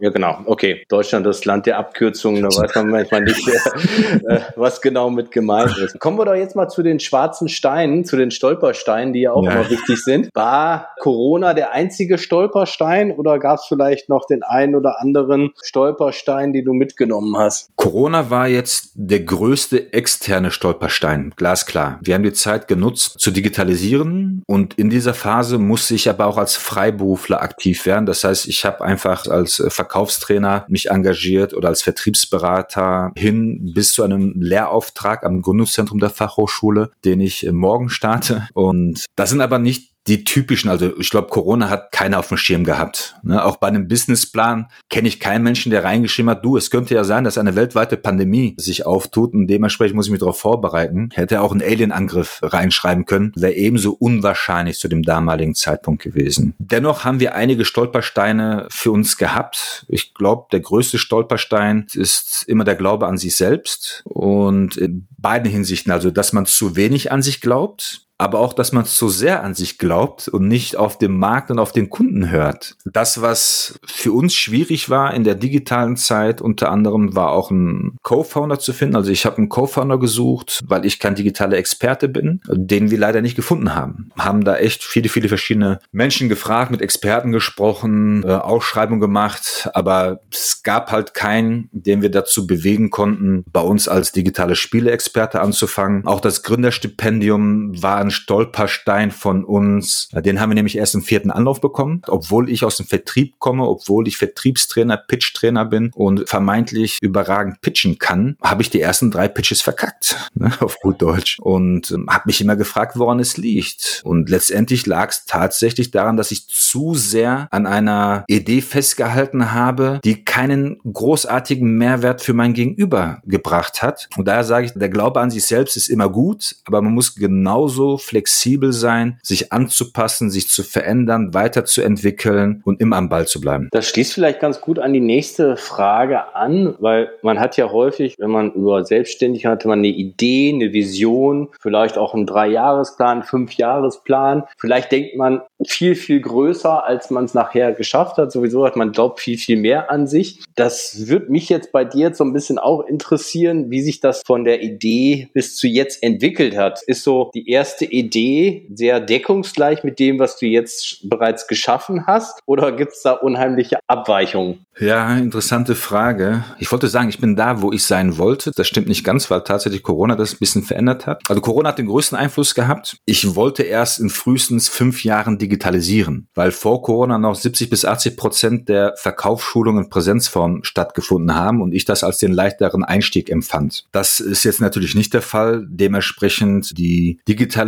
Ja, genau. Okay. Deutschland, das Land der Abkürzungen, da weiß man manchmal nicht, (laughs) äh, was genau mit gemeint ist. (laughs) Kommen wir doch jetzt mal zu den schwarzen Steinen, zu den Stolpersteinen, die ja auch ja. immer wichtig sind. War Corona der einzige Stolperstein oder gab es vielleicht noch den einen oder anderen Stolperstein, den du mitgenommen hast? Corona war jetzt der größte externe Stolperstein, glasklar. Wir haben die Zeit genutzt zu digitalisieren und in dieser Phase musste ich aber auch als Freiberufler aktiv werden. Das heißt, ich habe einfach als Verkaufstrainer mich engagiert oder als Vertriebsberater hin bis zu einem Lehrauftrag am Gründungszentrum der Fachhochschule, den ich morgen starte. Und das sind aber nicht die typischen, also ich glaube, Corona hat keiner auf dem Schirm gehabt. Ne? Auch bei einem Businessplan kenne ich keinen Menschen, der reingeschrieben hat, du, es könnte ja sein, dass eine weltweite Pandemie sich auftut und dementsprechend muss ich mich darauf vorbereiten. Hätte auch einen Alien-Angriff reinschreiben können, wäre ebenso unwahrscheinlich zu dem damaligen Zeitpunkt gewesen. Dennoch haben wir einige Stolpersteine für uns gehabt. Ich glaube, der größte Stolperstein ist immer der Glaube an sich selbst und in beiden Hinsichten, also dass man zu wenig an sich glaubt aber auch, dass man zu sehr an sich glaubt und nicht auf den Markt und auf den Kunden hört. Das, was für uns schwierig war in der digitalen Zeit, unter anderem war auch ein Co-Founder zu finden. Also ich habe einen Co-Founder gesucht, weil ich kein digitaler Experte bin, den wir leider nicht gefunden haben. Haben da echt viele, viele verschiedene Menschen gefragt, mit Experten gesprochen, äh, Ausschreibungen gemacht, aber es gab halt keinen, den wir dazu bewegen konnten, bei uns als digitale Spieleexperte anzufangen. Auch das Gründerstipendium war ein Stolperstein von uns. Den haben wir nämlich erst im vierten Anlauf bekommen, obwohl ich aus dem Vertrieb komme, obwohl ich Vertriebstrainer, Pitch-Trainer bin und vermeintlich überragend pitchen kann, habe ich die ersten drei Pitches verkackt, (laughs) ne, auf gut Deutsch. Und ähm, habe mich immer gefragt, woran es liegt. Und letztendlich lag es tatsächlich daran, dass ich zu sehr an einer Idee festgehalten habe, die keinen großartigen Mehrwert für mein Gegenüber gebracht hat. Und daher sage ich, der Glaube Glaube an sich selbst ist immer gut, aber man muss genauso flexibel sein, sich anzupassen, sich zu verändern, weiterzuentwickeln und immer am Ball zu bleiben. Das schließt vielleicht ganz gut an die nächste Frage an, weil man hat ja häufig, wenn man über Selbstständigkeit hat, man eine Idee, eine Vision, vielleicht auch einen Dreijahresplan, Fünfjahresplan. Vielleicht denkt man viel, viel größer, als man es nachher geschafft hat. Sowieso hat man glaubt viel, viel mehr an sich. Das würde mich jetzt bei dir so ein bisschen auch interessieren, wie sich das von der Idee bis zu jetzt entwickelt hat. Ist so die erste Idee sehr deckungsgleich mit dem, was du jetzt bereits geschaffen hast? Oder gibt es da unheimliche Abweichungen? Ja, interessante Frage. Ich wollte sagen, ich bin da, wo ich sein wollte. Das stimmt nicht ganz, weil tatsächlich Corona das ein bisschen verändert hat. Also Corona hat den größten Einfluss gehabt. Ich wollte erst in frühestens fünf Jahren digitalisieren, weil vor Corona noch 70 bis 80 Prozent der Verkaufsschulungen in Präsenzform stattgefunden haben und ich das als den leichteren Einstieg empfand. Das ist jetzt natürlich nicht der Fall. Dementsprechend die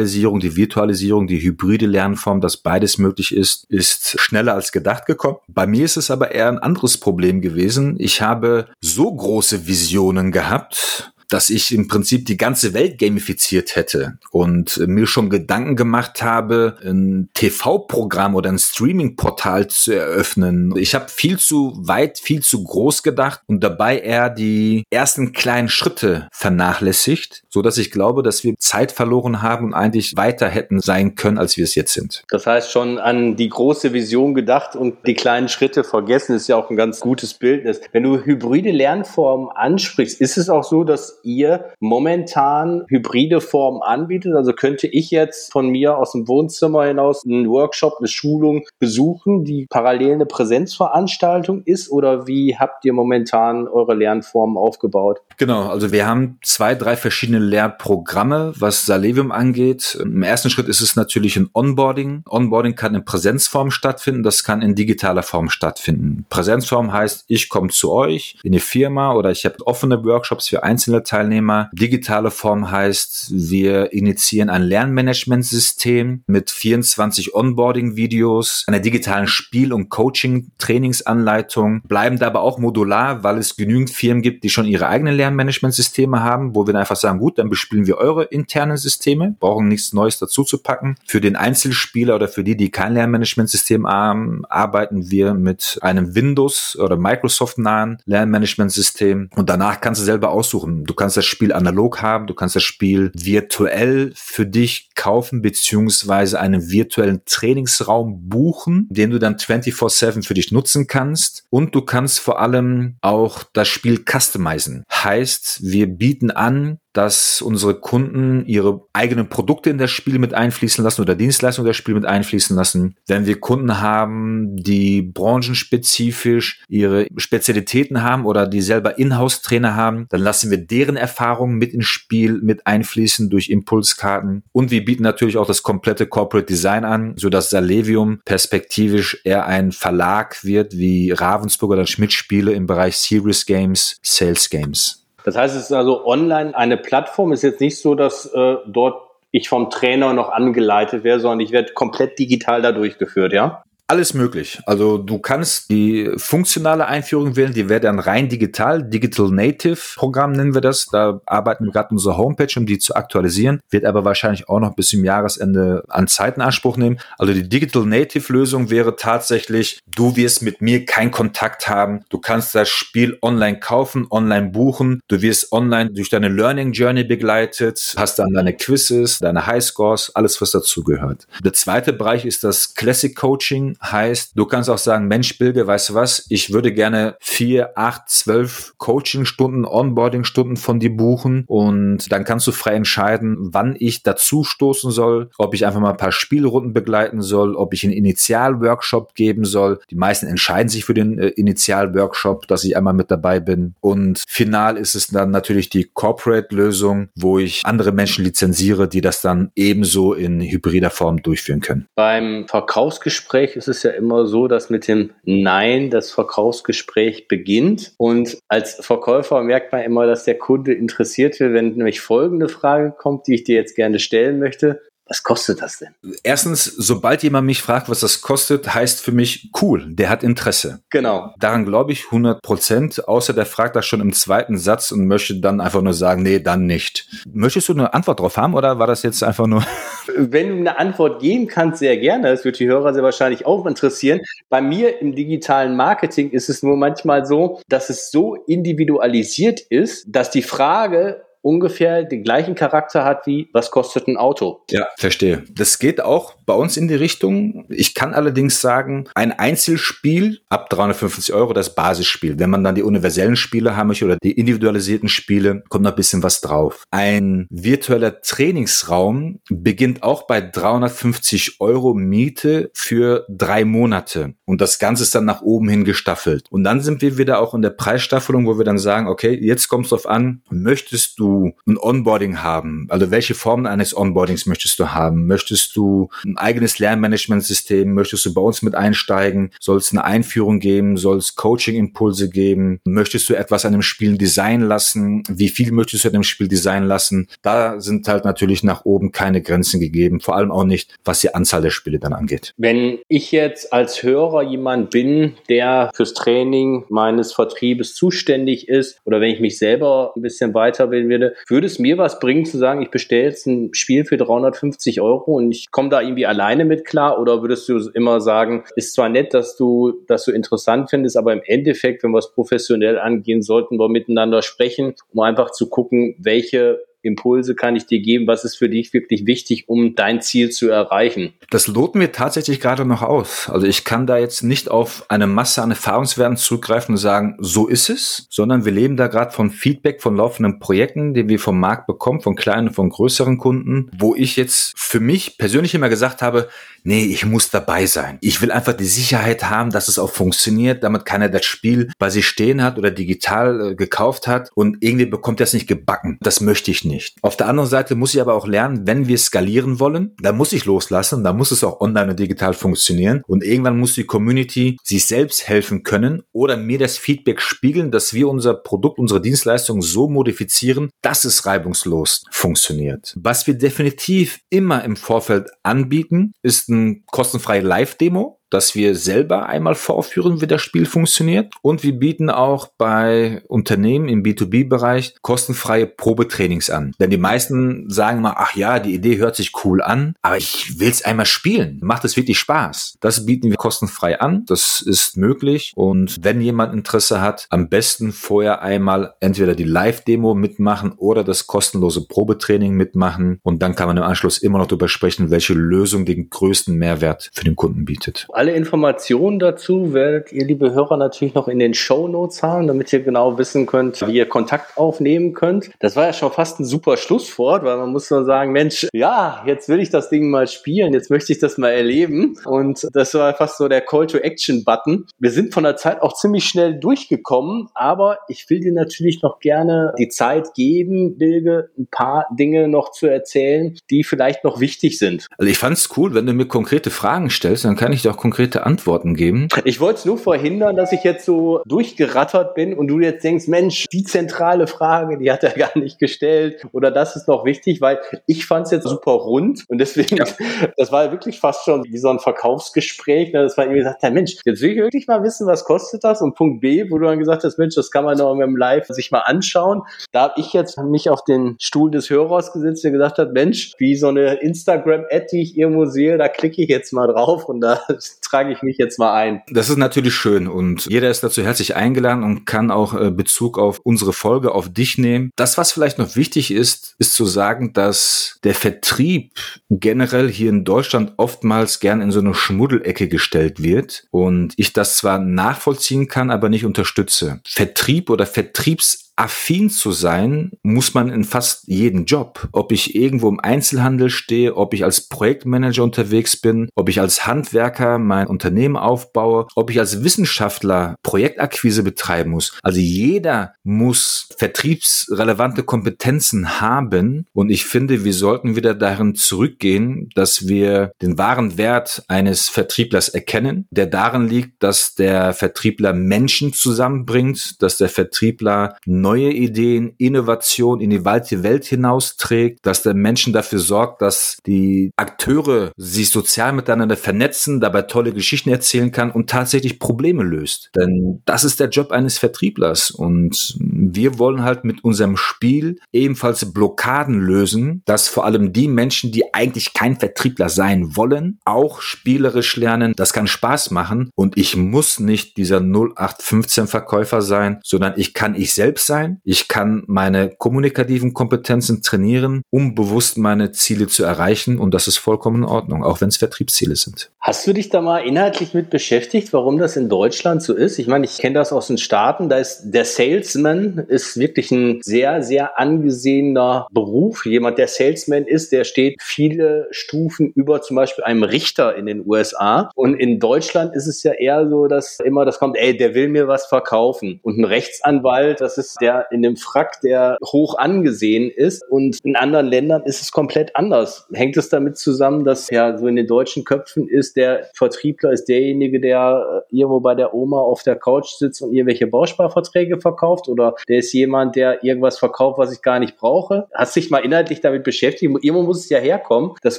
Digitalisierung, die Virtualisierung, die hybride Lernform, dass beides möglich ist, ist schneller als gedacht gekommen. Bei mir ist es aber eher ein anderes Problem gewesen. Ich habe so große Visionen gehabt, dass ich im Prinzip die ganze Welt gamifiziert hätte und mir schon Gedanken gemacht habe, ein TV-Programm oder ein Streaming-Portal zu eröffnen. Ich habe viel zu weit, viel zu groß gedacht und dabei eher die ersten kleinen Schritte vernachlässigt, so dass ich glaube, dass wir Zeit verloren haben und eigentlich weiter hätten sein können, als wir es jetzt sind. Das heißt schon an die große Vision gedacht und die kleinen Schritte vergessen, ist ja auch ein ganz gutes Bildnis. Wenn du hybride Lernformen ansprichst, ist es auch so, dass ihr momentan hybride Formen anbietet. Also könnte ich jetzt von mir aus dem Wohnzimmer hinaus einen Workshop, eine Schulung besuchen, die parallel eine Präsenzveranstaltung ist? Oder wie habt ihr momentan eure Lernformen aufgebaut? Genau, also wir haben zwei, drei verschiedene Lehrprogramme, was Salevium angeht. Im ersten Schritt ist es natürlich ein Onboarding. Onboarding kann in Präsenzform stattfinden, das kann in digitaler Form stattfinden. Präsenzform heißt, ich komme zu euch in die Firma oder ich habe offene Workshops für einzelne Teilnehmer. Digitale Form heißt, wir initiieren ein Lernmanagementsystem mit 24 Onboarding-Videos, einer digitalen Spiel- und Coaching-Trainingsanleitung, bleiben dabei auch modular, weil es genügend Firmen gibt, die schon ihre eigenen Lernmanagementsysteme haben, wo wir dann einfach sagen, gut, dann bespielen wir eure internen Systeme, brauchen nichts Neues dazu zu packen. Für den Einzelspieler oder für die, die kein Lernmanagementsystem haben, arbeiten wir mit einem Windows- oder Microsoft-nahen Lernmanagementsystem und danach kannst du selber aussuchen. Du kannst kannst das Spiel analog haben, du kannst das Spiel virtuell für dich kaufen, beziehungsweise einen virtuellen Trainingsraum buchen, den du dann 24-7 für dich nutzen kannst. Und du kannst vor allem auch das Spiel customizen. Heißt, wir bieten an, dass unsere Kunden ihre eigenen Produkte in das Spiel mit einfließen lassen oder Dienstleistungen in das Spiel mit einfließen lassen. Wenn wir Kunden haben, die branchenspezifisch ihre Spezialitäten haben oder die selber Inhouse-Trainer haben, dann lassen wir deren Erfahrungen mit ins Spiel mit einfließen durch Impulskarten. Und wir bieten natürlich auch das komplette Corporate Design an, sodass Salevium perspektivisch eher ein Verlag wird wie Ravensburg oder Schmidt Spiele im Bereich Serious Games, Sales Games. Das heißt, es ist also online eine Plattform. Es ist jetzt nicht so, dass äh, dort ich vom Trainer noch angeleitet werde, sondern ich werde komplett digital da durchgeführt, ja? Alles möglich. Also du kannst die funktionale Einführung wählen, die wäre dann rein digital, Digital Native Programm nennen wir das. Da arbeiten wir gerade unsere Homepage, um die zu aktualisieren, wird aber wahrscheinlich auch noch bis zum Jahresende an Zeit in Anspruch nehmen. Also die Digital Native Lösung wäre tatsächlich, du wirst mit mir keinen Kontakt haben. Du kannst das Spiel online kaufen, online buchen. Du wirst online durch deine Learning Journey begleitet, hast dann deine Quizzes, deine Highscores, alles was dazugehört. Der zweite Bereich ist das Classic Coaching heißt, du kannst auch sagen, Mensch, Bilge, weißt du was, ich würde gerne vier, acht, zwölf Coaching-Stunden, Onboarding-Stunden von dir buchen und dann kannst du frei entscheiden, wann ich dazu stoßen soll, ob ich einfach mal ein paar Spielrunden begleiten soll, ob ich einen Initial-Workshop geben soll. Die meisten entscheiden sich für den äh, Initial-Workshop, dass ich einmal mit dabei bin. Und final ist es dann natürlich die Corporate-Lösung, wo ich andere Menschen lizenziere, die das dann ebenso in hybrider Form durchführen können. Beim Verkaufsgespräch ist ist es ja immer so, dass mit dem Nein das Verkaufsgespräch beginnt. Und als Verkäufer merkt man immer, dass der Kunde interessiert wird, wenn nämlich folgende Frage kommt, die ich dir jetzt gerne stellen möchte. Was kostet das denn? Erstens, sobald jemand mich fragt, was das kostet, heißt für mich cool, der hat Interesse. Genau. Daran glaube ich 100 Prozent, außer der fragt das schon im zweiten Satz und möchte dann einfach nur sagen, nee, dann nicht. Möchtest du eine Antwort drauf haben oder war das jetzt einfach nur? (laughs) Wenn du eine Antwort geben kannst, sehr gerne. Das wird die Hörer sehr wahrscheinlich auch interessieren. Bei mir im digitalen Marketing ist es nur manchmal so, dass es so individualisiert ist, dass die Frage ungefähr den gleichen Charakter hat wie, was kostet ein Auto? Ja, verstehe. Das geht auch bei uns in die Richtung. Ich kann allerdings sagen, ein Einzelspiel ab 350 Euro, das Basisspiel. Wenn man dann die universellen Spiele haben möchte oder die individualisierten Spiele, kommt noch ein bisschen was drauf. Ein virtueller Trainingsraum beginnt auch bei 350 Euro Miete für drei Monate. Und das Ganze ist dann nach oben hin gestaffelt. Und dann sind wir wieder auch in der Preisstaffelung, wo wir dann sagen, okay, jetzt kommt es drauf an, möchtest du ein Onboarding haben? Also welche Formen eines Onboardings möchtest du haben? Möchtest du ein eigenes Lernmanagementsystem? Möchtest du bei uns mit einsteigen? Soll es eine Einführung geben? Soll es Coaching-Impulse geben? Möchtest du etwas an dem Spiel designen lassen? Wie viel möchtest du an dem Spiel designen lassen? Da sind halt natürlich nach oben keine Grenzen gegeben, vor allem auch nicht, was die Anzahl der Spiele dann angeht. Wenn ich jetzt als Hörer jemand bin, der fürs Training meines Vertriebes zuständig ist oder wenn ich mich selber ein bisschen weiterbilden würde, würde es mir was bringen zu sagen, ich bestelle jetzt ein Spiel für 350 Euro und ich komme da irgendwie alleine mit klar? Oder würdest du immer sagen, ist zwar nett, dass du das so interessant findest, aber im Endeffekt, wenn wir es professionell angehen, sollten wir miteinander sprechen, um einfach zu gucken, welche Impulse kann ich dir geben? Was ist für dich wirklich wichtig, um dein Ziel zu erreichen? Das loten wir tatsächlich gerade noch aus. Also ich kann da jetzt nicht auf eine Masse an Erfahrungswerten zurückgreifen und sagen, so ist es, sondern wir leben da gerade von Feedback von laufenden Projekten, die wir vom Markt bekommen, von kleinen, von größeren Kunden, wo ich jetzt für mich persönlich immer gesagt habe, nee, ich muss dabei sein. Ich will einfach die Sicherheit haben, dass es auch funktioniert, damit keiner das Spiel bei sich stehen hat oder digital äh, gekauft hat und irgendwie bekommt es nicht gebacken. Das möchte ich nicht. Auf der anderen Seite muss ich aber auch lernen, wenn wir skalieren wollen, dann muss ich loslassen, dann muss es auch online und digital funktionieren. Und irgendwann muss die Community sich selbst helfen können oder mir das Feedback spiegeln, dass wir unser Produkt, unsere Dienstleistung so modifizieren, dass es reibungslos funktioniert. Was wir definitiv immer im Vorfeld anbieten, ist ein kostenfreie Live-Demo dass wir selber einmal vorführen, wie das Spiel funktioniert. Und wir bieten auch bei Unternehmen im B2B-Bereich kostenfreie Probetrainings an. Denn die meisten sagen mal, ach ja, die Idee hört sich cool an, aber ich will es einmal spielen. Macht es wirklich Spaß? Das bieten wir kostenfrei an. Das ist möglich. Und wenn jemand Interesse hat, am besten vorher einmal entweder die Live-Demo mitmachen oder das kostenlose Probetraining mitmachen. Und dann kann man im Anschluss immer noch darüber sprechen, welche Lösung den größten Mehrwert für den Kunden bietet. Alle Informationen dazu werdet ihr, liebe Hörer, natürlich noch in den Show Notes haben, damit ihr genau wissen könnt, wie ihr Kontakt aufnehmen könnt. Das war ja schon fast ein super Schlusswort, weil man muss dann sagen, Mensch, ja, jetzt will ich das Ding mal spielen, jetzt möchte ich das mal erleben. Und das war fast so der Call to Action Button. Wir sind von der Zeit auch ziemlich schnell durchgekommen, aber ich will dir natürlich noch gerne die Zeit geben, Bilge, ein paar Dinge noch zu erzählen, die vielleicht noch wichtig sind. Also ich fand es cool, wenn du mir konkrete Fragen stellst, dann kann ich auch konkrete Antworten geben. Ich wollte es nur verhindern, dass ich jetzt so durchgerattert bin und du jetzt denkst, Mensch, die zentrale Frage, die hat er (laughs) gar nicht gestellt oder das ist noch wichtig, weil ich fand es jetzt super rund und deswegen, ja. (laughs) das war wirklich fast schon wie so ein Verkaufsgespräch. Ne? Das war irgendwie gesagt, ja, Mensch, jetzt will ich wirklich mal wissen, was kostet das? Und Punkt B, wo du dann gesagt hast, Mensch, das kann man noch im Live sich mal anschauen. Da habe ich jetzt mich auf den Stuhl des Hörers gesetzt, der gesagt hat, Mensch, wie so eine Instagram-Ad, die ich irgendwo sehe, da klicke ich jetzt mal drauf und da (laughs) trage ich mich jetzt mal ein. Das ist natürlich schön und jeder ist dazu herzlich eingeladen und kann auch äh, Bezug auf unsere Folge, auf dich nehmen. Das, was vielleicht noch wichtig ist, ist zu sagen, dass der Vertrieb generell hier in Deutschland oftmals gern in so eine Schmuddelecke gestellt wird und ich das zwar nachvollziehen kann, aber nicht unterstütze. Vertrieb oder Vertriebs affin zu sein, muss man in fast jedem Job. Ob ich irgendwo im Einzelhandel stehe, ob ich als Projektmanager unterwegs bin, ob ich als Handwerker mein Unternehmen aufbaue, ob ich als Wissenschaftler Projektakquise betreiben muss. Also jeder muss vertriebsrelevante Kompetenzen haben. Und ich finde, wir sollten wieder darin zurückgehen, dass wir den wahren Wert eines Vertrieblers erkennen, der darin liegt, dass der Vertriebler Menschen zusammenbringt, dass der Vertriebler neue Ideen, Innovation in die weite Welt hinausträgt, dass der Menschen dafür sorgt, dass die Akteure sich sozial miteinander vernetzen, dabei tolle Geschichten erzählen kann und tatsächlich Probleme löst. Denn das ist der Job eines Vertrieblers und wir wollen halt mit unserem Spiel ebenfalls Blockaden lösen, dass vor allem die Menschen, die eigentlich kein Vertriebler sein wollen, auch spielerisch lernen. Das kann Spaß machen und ich muss nicht dieser 0815 Verkäufer sein, sondern ich kann ich selbst sein. Ich kann meine kommunikativen Kompetenzen trainieren, um bewusst meine Ziele zu erreichen und das ist vollkommen in Ordnung, auch wenn es Vertriebsziele sind. Hast du dich da mal inhaltlich mit beschäftigt, warum das in Deutschland so ist? Ich meine, ich kenne das aus den Staaten, da ist der Salesman ist wirklich ein sehr, sehr angesehener Beruf. Jemand, der Salesman ist, der steht viele Stufen über zum Beispiel einem Richter in den USA. Und in Deutschland ist es ja eher so, dass immer das kommt, ey, der will mir was verkaufen. Und ein Rechtsanwalt, das ist der in dem Frack, der hoch angesehen ist. Und in anderen Ländern ist es komplett anders. Hängt es damit zusammen, dass ja so in den deutschen Köpfen ist, der Vertriebler ist derjenige, der äh, irgendwo bei der Oma auf der Couch sitzt und irgendwelche Bausparverträge verkauft? Oder der ist jemand, der irgendwas verkauft, was ich gar nicht brauche? Hast dich mal inhaltlich damit beschäftigt? Irgendwo muss es ja herkommen, dass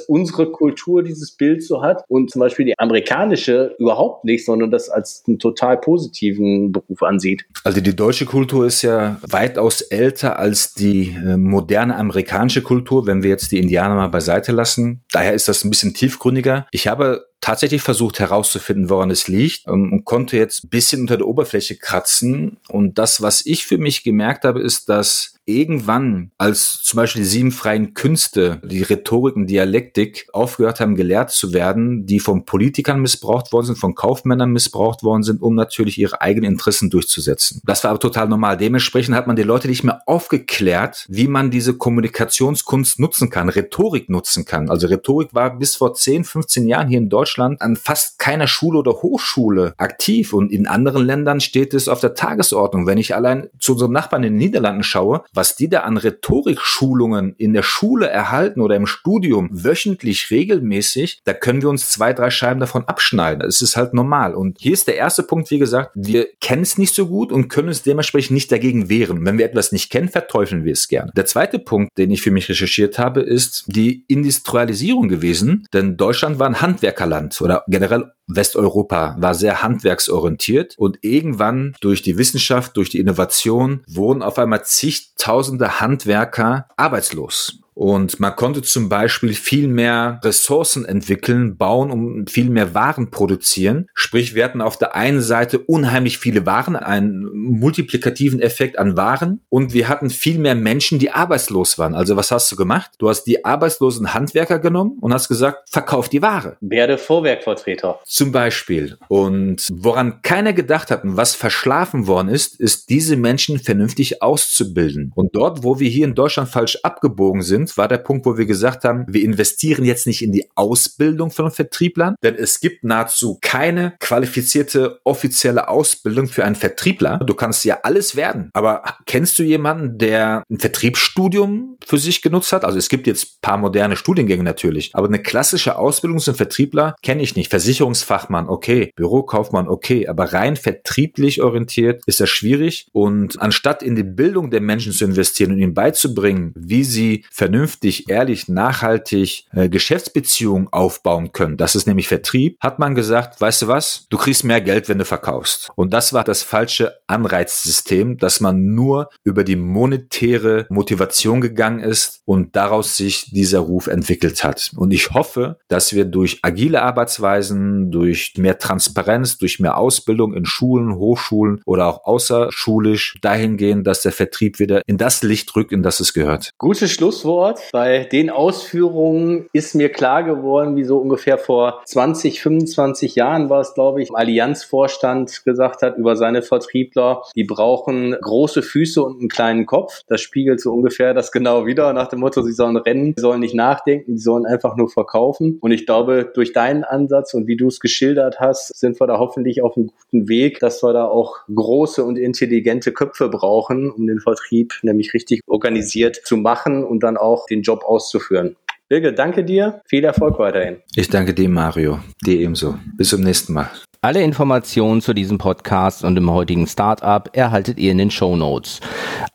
unsere Kultur dieses Bild so hat und zum Beispiel die amerikanische überhaupt nicht, sondern das als einen total positiven Beruf ansieht. Also die deutsche Kultur ist ja weitaus älter als die äh, moderne amerikanische Kultur, wenn wir jetzt die Indianer mal beiseite lassen. Daher ist das ein bisschen tiefgründiger. Ich habe tatsächlich versucht herauszufinden, woran es liegt ähm, und konnte jetzt ein bisschen unter der Oberfläche kratzen. Und das, was ich für mich gemerkt habe, ist, dass irgendwann, als zum Beispiel die sieben freien Künste, die Rhetorik und Dialektik aufgehört haben, gelehrt zu werden, die von Politikern missbraucht worden sind, von Kaufmännern missbraucht worden sind, um natürlich ihre eigenen Interessen durchzusetzen. Das war aber total normal. Dementsprechend hat man die Leute nicht mehr aufgeklärt, wie man diese Kommunikationskunst nutzen kann, Rhetorik nutzen kann. Also Rhetorik war bis vor 10, 15 Jahren hier in Deutschland an fast keiner Schule oder Hochschule aktiv und in anderen Ländern steht es auf der Tagesordnung. Wenn ich allein zu unserem Nachbarn in den Niederlanden schaue, was die da an Rhetorikschulungen in der Schule erhalten oder im Studium wöchentlich regelmäßig, da können wir uns zwei, drei Scheiben davon abschneiden. Es ist halt normal. Und hier ist der erste Punkt, wie gesagt, wir kennen es nicht so gut und können uns dementsprechend nicht dagegen wehren. Wenn wir etwas nicht kennen, verteufeln wir es gerne. Der zweite Punkt, den ich für mich recherchiert habe, ist die Industrialisierung gewesen. Denn Deutschland war ein Handwerkerland oder generell Westeuropa war sehr handwerksorientiert und irgendwann durch die Wissenschaft, durch die Innovation wurden auf einmal zigtausende Handwerker arbeitslos. Und man konnte zum Beispiel viel mehr Ressourcen entwickeln, bauen und viel mehr Waren produzieren. Sprich, wir hatten auf der einen Seite unheimlich viele Waren, einen multiplikativen Effekt an Waren und wir hatten viel mehr Menschen, die arbeitslos waren. Also was hast du gemacht? Du hast die arbeitslosen Handwerker genommen und hast gesagt, verkauf die Ware. Werde Vorwerkvertreter. Zum Beispiel. Und woran keiner gedacht hat und was verschlafen worden ist, ist diese Menschen vernünftig auszubilden. Und dort, wo wir hier in Deutschland falsch abgebogen sind, war der Punkt, wo wir gesagt haben, wir investieren jetzt nicht in die Ausbildung von Vertrieblern, denn es gibt nahezu keine qualifizierte offizielle Ausbildung für einen Vertriebler. Du kannst ja alles werden. Aber kennst du jemanden, der ein Vertriebsstudium für sich genutzt hat? Also es gibt jetzt paar moderne Studiengänge natürlich, aber eine klassische Ausbildung zum Vertriebler kenne ich nicht. Versicherungsfachmann, okay. Bürokaufmann, okay. Aber rein vertrieblich orientiert ist das schwierig. Und anstatt in die Bildung der Menschen zu investieren und ihnen beizubringen, wie sie vernünftig vernünftig, ehrlich, nachhaltig äh, Geschäftsbeziehungen aufbauen können, das ist nämlich Vertrieb, hat man gesagt, weißt du was, du kriegst mehr Geld, wenn du verkaufst. Und das war das falsche Anreizsystem, dass man nur über die monetäre Motivation gegangen ist und daraus sich dieser Ruf entwickelt hat. Und ich hoffe, dass wir durch agile Arbeitsweisen, durch mehr Transparenz, durch mehr Ausbildung in Schulen, Hochschulen oder auch außerschulisch dahin gehen, dass der Vertrieb wieder in das Licht rückt, in das es gehört. Gutes Schlusswort. Stichwort. Bei den Ausführungen ist mir klar geworden, wie so ungefähr vor 20, 25 Jahren war es, glaube ich, Allianzvorstand gesagt hat über seine Vertriebler, die brauchen große Füße und einen kleinen Kopf. Das spiegelt so ungefähr das genau wieder nach dem Motto, sie sollen rennen, sie sollen nicht nachdenken, sie sollen einfach nur verkaufen. Und ich glaube, durch deinen Ansatz und wie du es geschildert hast, sind wir da hoffentlich auf einem guten Weg, dass wir da auch große und intelligente Köpfe brauchen, um den Vertrieb nämlich richtig organisiert zu machen und dann auch auch den Job auszuführen. Birge, danke dir. Viel Erfolg weiterhin. Ich danke dir, Mario. Dir ebenso. Bis zum nächsten Mal. Alle Informationen zu diesem Podcast und dem heutigen Startup erhaltet ihr in den Show Notes.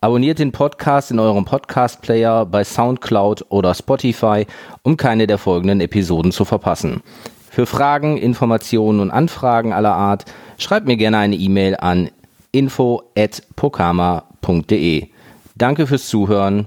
Abonniert den Podcast in eurem Podcast-Player bei SoundCloud oder Spotify, um keine der folgenden Episoden zu verpassen. Für Fragen, Informationen und Anfragen aller Art schreibt mir gerne eine E-Mail an info@pokama.de. Danke fürs Zuhören